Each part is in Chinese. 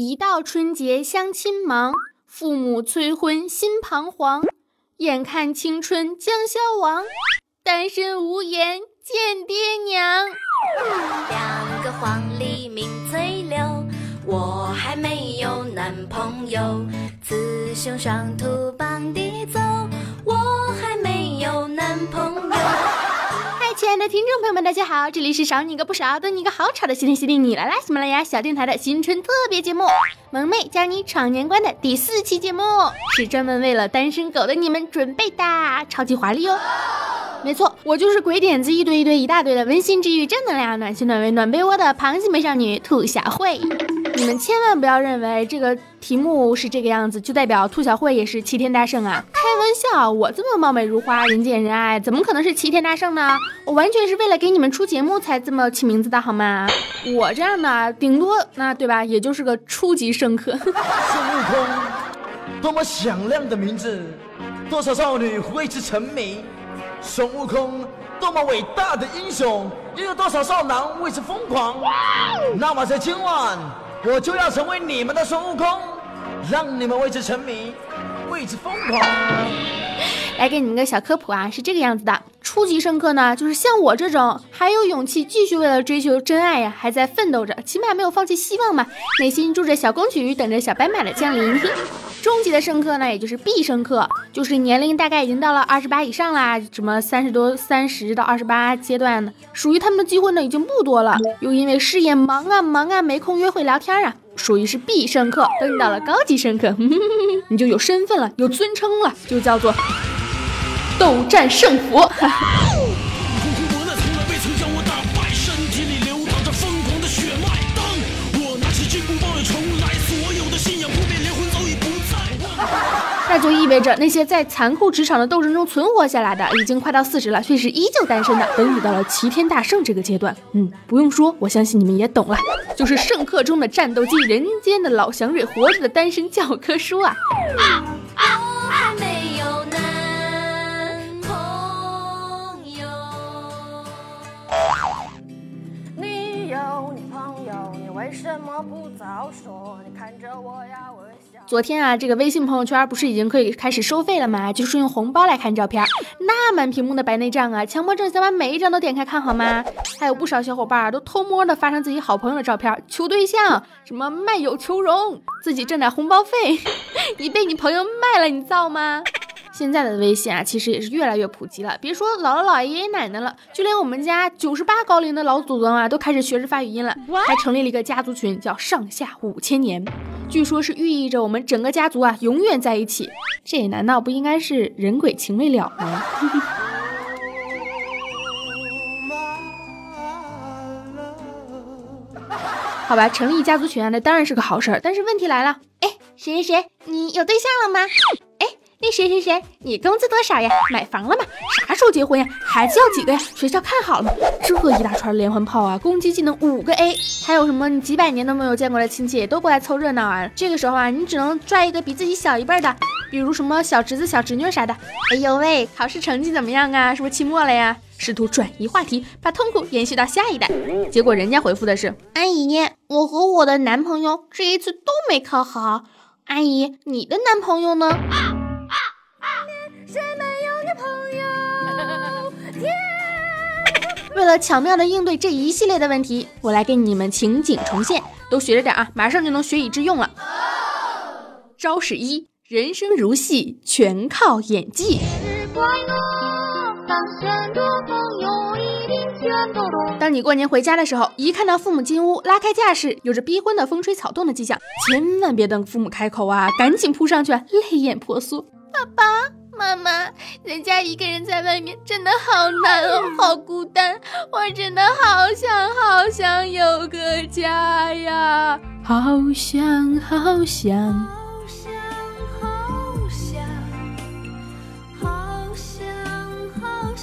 一到春节相亲忙，父母催婚心彷徨，眼看青春将消亡，单身无颜见爹娘。两个黄鹂鸣翠柳，我还没有男朋友。雌雄双兔傍地走，我还没有男朋友。亲爱的听众朋友们，大家好，这里是少你一个不少，等你一个好吵的西天西地你来啦！喜马拉雅小电台的新春特别节目《萌妹教你闯年关》的第四期节目，是专门为了单身狗的你们准备的，超级华丽哦！没错，我就是鬼点子一堆一堆一大堆的温馨治愈正能量暖心暖胃暖被窝的螃蟹美少女兔小慧。你们千万不要认为这个题目是这个样子，就代表兔小慧也是齐天大圣啊！开玩笑，我这么貌美如花、人见人爱，怎么可能是齐天大圣呢？我完全是为了给你们出节目才这么起名字的好吗？我这样的顶多那对吧，也就是个初级圣客。孙悟空，多么响亮的名字，多少少女为之沉迷。孙悟空，多么伟大的英雄，又有多少少男为之疯狂。那么在今晚。我就要成为你们的孙悟空，让你们为之沉迷，为之疯狂。来给你们个小科普啊，是这个样子的：初级圣客呢，就是像我这种还有勇气继续为了追求真爱呀，还在奋斗着，起码没有放弃希望嘛，内心住着小公举，等着小白马的降临。中级的圣客呢，也就是必胜客，就是年龄大概已经到了二十八以上啦，什么三十多、三十到二十八阶段的，属于他们的机会呢已经不多了，又因为事业忙啊忙啊，没空约会聊天啊，属于是必胜客。等你到了高级胜客，你就有身份了，有尊称了，就叫做斗战胜佛。那就意味着那些在残酷职场的斗争中存活下来的，已经快到四十了，却是依旧单身的，等你到了齐天大圣这个阶段，嗯，不用说，我相信你们也懂了，就是圣客中的战斗机，人间的老祥瑞，活着的单身教科书啊。为什么不早说？你看着我呀，微笑。昨天啊，这个微信朋友圈不是已经可以开始收费了吗？就是用红包来看照片，那满屏幕的白内障啊，强迫症想把每一张都点开看好吗？还有不少小伙伴都偷摸的发上自己好朋友的照片，求对象，什么卖友求荣，自己挣点红包费。你被你朋友卖了，你造吗？现在的微信啊，其实也是越来越普及了。别说姥姥姥爷爷爷奶奶了，就连我们家九十八高龄的老祖宗啊，都开始学着发语音了，还成立了一个家族群，叫上下五千年。据说，是寓意着我们整个家族啊永远在一起。这难道不应该是人鬼情未了吗？好吧，成立家族群啊，那当然是个好事儿。但是问题来了，哎，谁谁谁，你有对象了吗？那谁谁谁，你工资多少呀？买房了吗？啥时候结婚呀？孩子要几个呀？学校看好了吗？这一大串连环炮啊！攻击技能五个 A，还有什么？你几百年都没有见过的亲戚也都过来凑热闹啊！这个时候啊，你只能拽一个比自己小一辈的，比如什么小侄子、小侄女啥的。哎呦喂，考试成绩怎么样啊？是不是期末了呀？试图转移话题，把痛苦延续到下一代。结果人家回复的是：阿姨，我和我的男朋友这一次都没考好。阿姨，你的男朋友呢？为了巧妙的应对这一系列的问题，我来给你们情景重现，都学着点啊，马上就能学以致用了。招式一：人生如戏，全靠演技。当你过年回家的时候，一看到父母进屋拉开架势，有着逼婚的风吹草动的迹象，千万别等父母开口啊，赶紧扑上去，泪眼婆娑。爸爸。妈妈，人家一个人在外面真的好难哦，好孤单，我真的好想好想有个家呀，好想好想，好想好想，好想好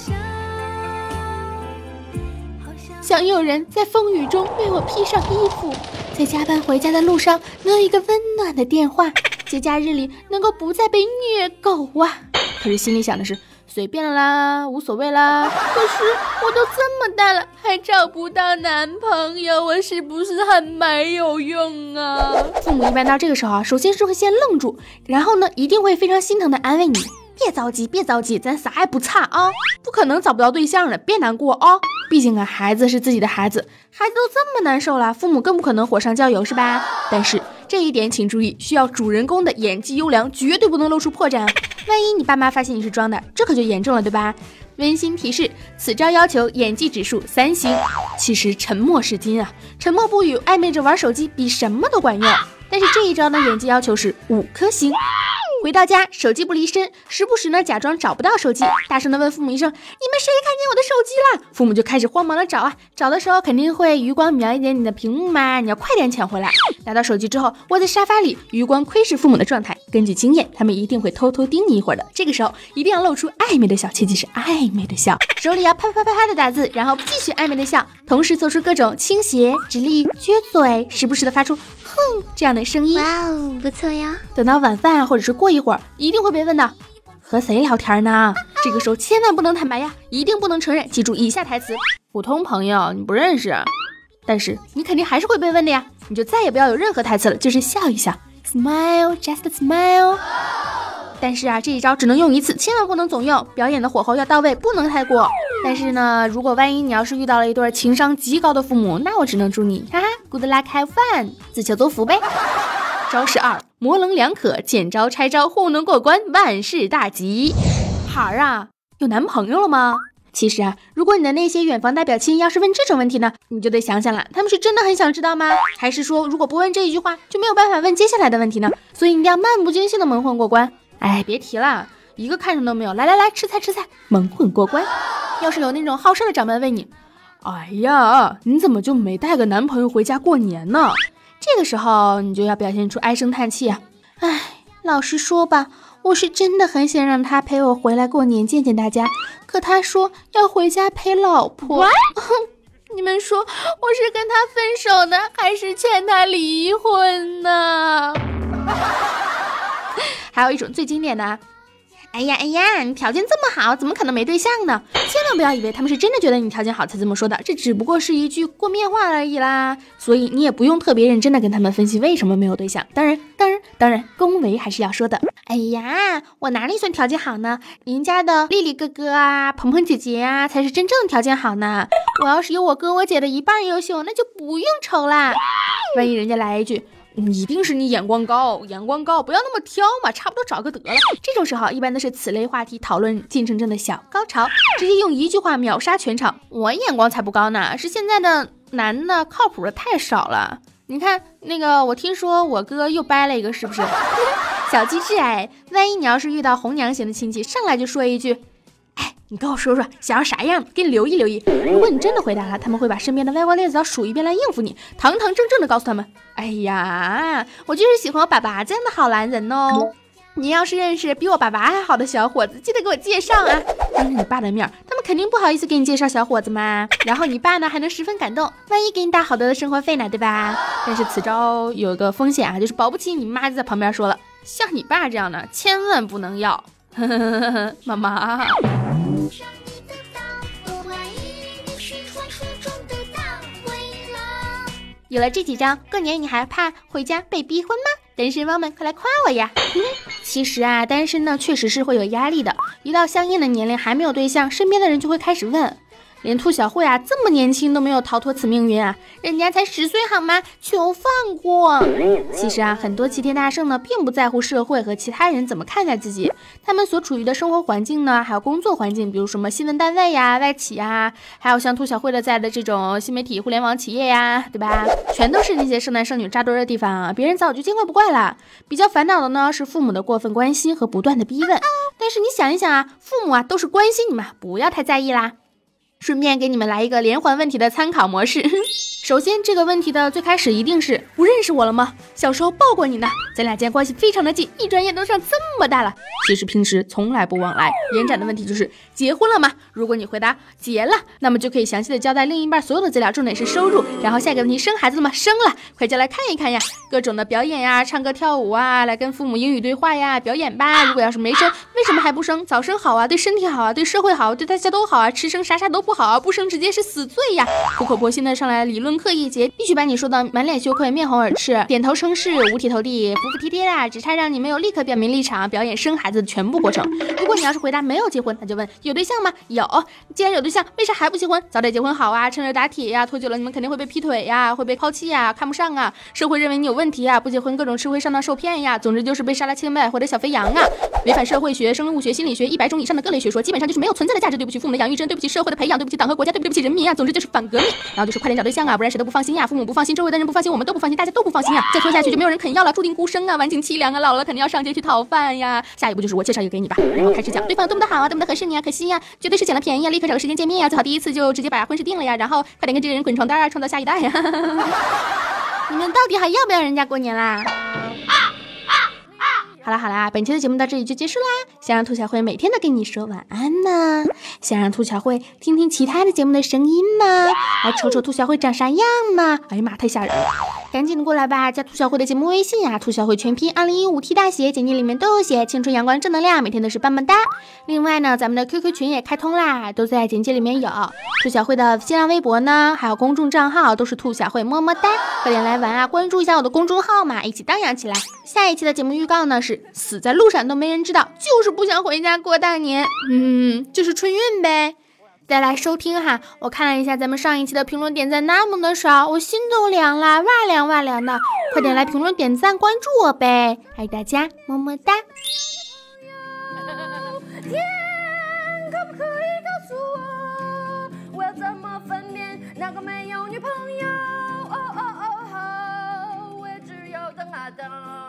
想，想有人在风雨中为我披上衣服，在加班回家的路上能有一个温暖的电话，节假日里能够不再被虐狗啊。可是心里想的是，随便啦，无所谓啦。可是我都这么大了，还找不到男朋友，我是不是很没有用啊？父母一般到这个时候啊，首先是会先愣住，然后呢，一定会非常心疼的安慰你。别着急，别着急，咱啥也不差啊，不可能找不到对象的，别难过啊。毕竟啊，孩子是自己的孩子，孩子都这么难受了，父母更不可能火上浇油，是吧？但是这一点请注意，需要主人公的演技优良，绝对不能露出破绽。万一你爸妈发现你是装的，这可就严重了，对吧？温馨提示：此招要求演技指数三星。其实沉默是金啊，沉默不语，暧昧着玩手机，比什么都管用。但是这一招的，演技要求是五颗星。回到家，手机不离身，时不时呢假装找不到手机，大声的问父母一声：“你们谁看见我的手机了？”父母就开始慌忙的找啊，找的时候肯定会余光瞄一点你的屏幕嘛，你要快点抢回来。拿到手机之后，窝在沙发里，余光窥视父母的状态。根据经验，他们一定会偷偷盯你一会儿的。这个时候一定要露出暧昧的笑，切记是暧昧的笑，手里要啪啪啪啪的打字，然后继续暧昧的笑，同时做出各种倾斜、直立、撅嘴，时不时的发出哼这样的声音。哇哦，不错呀。等到晚饭或者是过。过一会儿一定会被问的和谁聊天呢？这个时候千万不能坦白呀，一定不能承认。记住以下台词：普通朋友你不认识，但是你肯定还是会被问的呀。你就再也不要有任何台词了，就是笑一笑，smile just smile。但是啊，这一招只能用一次，千万不能总用。表演的火候要到位，不能太过。但是呢，如果万一你要是遇到了一对情商极高的父母，那我只能祝你哈哈，good luck，have fun，自求多福呗。招式二：模棱两可，见招拆招，糊弄过关，万事大吉。孩儿啊，有男朋友了吗？其实啊，如果你的那些远房代表亲要是问这种问题呢，你就得想想了，他们是真的很想知道吗？还是说，如果不问这一句话，就没有办法问接下来的问题呢？所以一定要漫不经心的蒙混过关。哎，别提了，一个看上都没有。来来来，吃菜吃菜，蒙混过关。要是有那种好事的长辈问你，哎呀，你怎么就没带个男朋友回家过年呢？这个时候，你就要表现出唉声叹气啊！唉，老实说吧，我是真的很想让他陪我回来过年，见见大家。可他说要回家陪老婆。你们说，我是跟他分手呢，还是劝他离婚呢？还有一种最经典的。哎呀哎呀，你条件这么好，怎么可能没对象呢？千万不要以为他们是真的觉得你条件好才这么说的，这只不过是一句过面话而已啦。所以你也不用特别认真的跟他们分析为什么没有对象。当然，当然，当然，恭维还是要说的。哎呀，我哪里算条件好呢？您家的丽丽哥哥啊，鹏鹏姐姐啊，才是真正的条件好呢。我要是有我哥我姐的一半优秀，那就不用愁啦。万一人家来一句。一定是你眼光高，眼光高，不要那么挑嘛，差不多找个得了。这种时候一般都是此类话题讨论进程中的小高潮，直接用一句话秒杀全场。我眼光才不高呢，是现在的男的靠谱的太少了。你看那个，我听说我哥又掰了一个，是不是？小机智哎，万一你要是遇到红娘型的亲戚，上来就说一句。你跟我说说想要啥样，给你留意留意。如果你真的回答了，他们会把身边的歪瓜裂枣数一遍来应付你，堂堂正正的告诉他们：哎呀，我就是喜欢我爸爸这样的好男人哦。你要是认识比我爸爸还好的小伙子，记得给我介绍啊。当着你爸的面，他们肯定不好意思给你介绍小伙子嘛。然后你爸呢还能十分感动，万一给你打好多的生活费呢，对吧？但是此招有一个风险啊，就是保不齐你妈就在旁边说了，像你爸这样的千万不能要。妈妈。有了这几招，过年你还怕回家被逼婚吗？单身汪们快来夸我呀！其实啊，单身呢确实是会有压力的，一到相应的年龄还没有对象，身边的人就会开始问。连兔小慧啊这么年轻都没有逃脱此命运啊，人家才十岁好吗？求放过。其实啊，很多齐天大圣呢，并不在乎社会和其他人怎么看待自己，他们所处于的生活环境呢，还有工作环境，比如什么新闻单位呀、外企呀，还有像兔小慧的在的这种新媒体互联网企业呀，对吧？全都是那些剩男剩女扎堆的地方啊，别人早就见怪不怪了。比较烦恼的呢，是父母的过分关心和不断的逼问。但是你想一想啊，父母啊都是关心你们，不要太在意啦。顺便给你们来一个连环问题的参考模式。首先，这个问题的最开始一定是不认识我了吗？小时候抱过你呢？咱俩间关系非常的近，一转眼都长这么大了。其实平时从来不往来。延展的问题就是结婚了吗？如果你回答结了，那么就可以详细的交代另一半所有的资料，重点是收入。然后下一个问题，生孩子了吗？生了，快叫来看一看呀，各种的表演呀，唱歌跳舞啊，来跟父母英语对话呀，表演吧。如果要是没生，为什么还不生？早生好啊，对身体好啊，对社会好，对大家都好啊。迟生啥啥都不好啊，不生直接是死罪呀。苦口婆心的上来理论课一节，必须把你说的满脸羞愧，面红耳赤，点头称是，五体投地。服服帖帖的，只差让你没有立刻表明立场，表演生孩子的全部过程。如果你要是回答没有结婚，那就问有对象吗？有。既然有对象，为啥还不结婚？早点结婚好啊，趁热打铁呀。拖久了你们肯定会被劈腿呀，会被抛弃呀，看不上啊。社会认为你有问题啊，不结婚各种吃亏上当受骗呀。总之就是被杀了千百或者小肥羊啊。违反社会学、生物学、心理学一百种以上的各类学说，基本上就是没有存在的价值。对不起父母的养育之恩，对不起社会的培养，对不起党和国家，对不起人民啊。总之就是反革命。然后就是快点找对象啊，不然谁都不放心呀。父母不放心，周围的人不放心，我们都不放心，大家都不放心呀。再拖下去就没有人肯要了，注定孤身。生啊，晚景凄凉啊，老了肯定要上街去讨饭呀。下一步就是我介绍一个给你吧，然后开始讲对方有多么的好啊，多么的合适你啊，可惜呀，绝对是捡了便宜啊，立刻找个时间见面呀，最好第一次就直接把婚事定了呀，然后快点跟这个人滚床单啊，创造下一代呀。你们到底还要不要人家过年 啦？好啦好啦，本期的节目到这里就结束啦。想让兔小慧每天都跟你说晚安吗？想让兔小慧听听其他的节目的声音吗？来瞅瞅兔小慧长啥样吗？哎呀妈，太吓人了！赶紧过来吧，加兔小慧的节目微信呀，兔小慧全拼二零一五 T 大写，简介里面都有写，青春阳光正能量，每天都是棒棒哒。另外呢，咱们的 QQ 群也开通啦，都在简介里面有。兔小慧的新浪微博呢，还有公众账号都是兔小慧么么哒，快点来玩啊！关注一下我的公众号嘛，一起荡漾起来。下一期的节目预告呢是。死在路上都没人知道，就是不想回家过大年。嗯，就是春运呗。再来收听哈，我看了一下咱们上一期的评论点赞那么的少，我心都凉了，哇凉哇凉的。快点来评论点赞关注我呗，爱大家，么么哒。等啊等。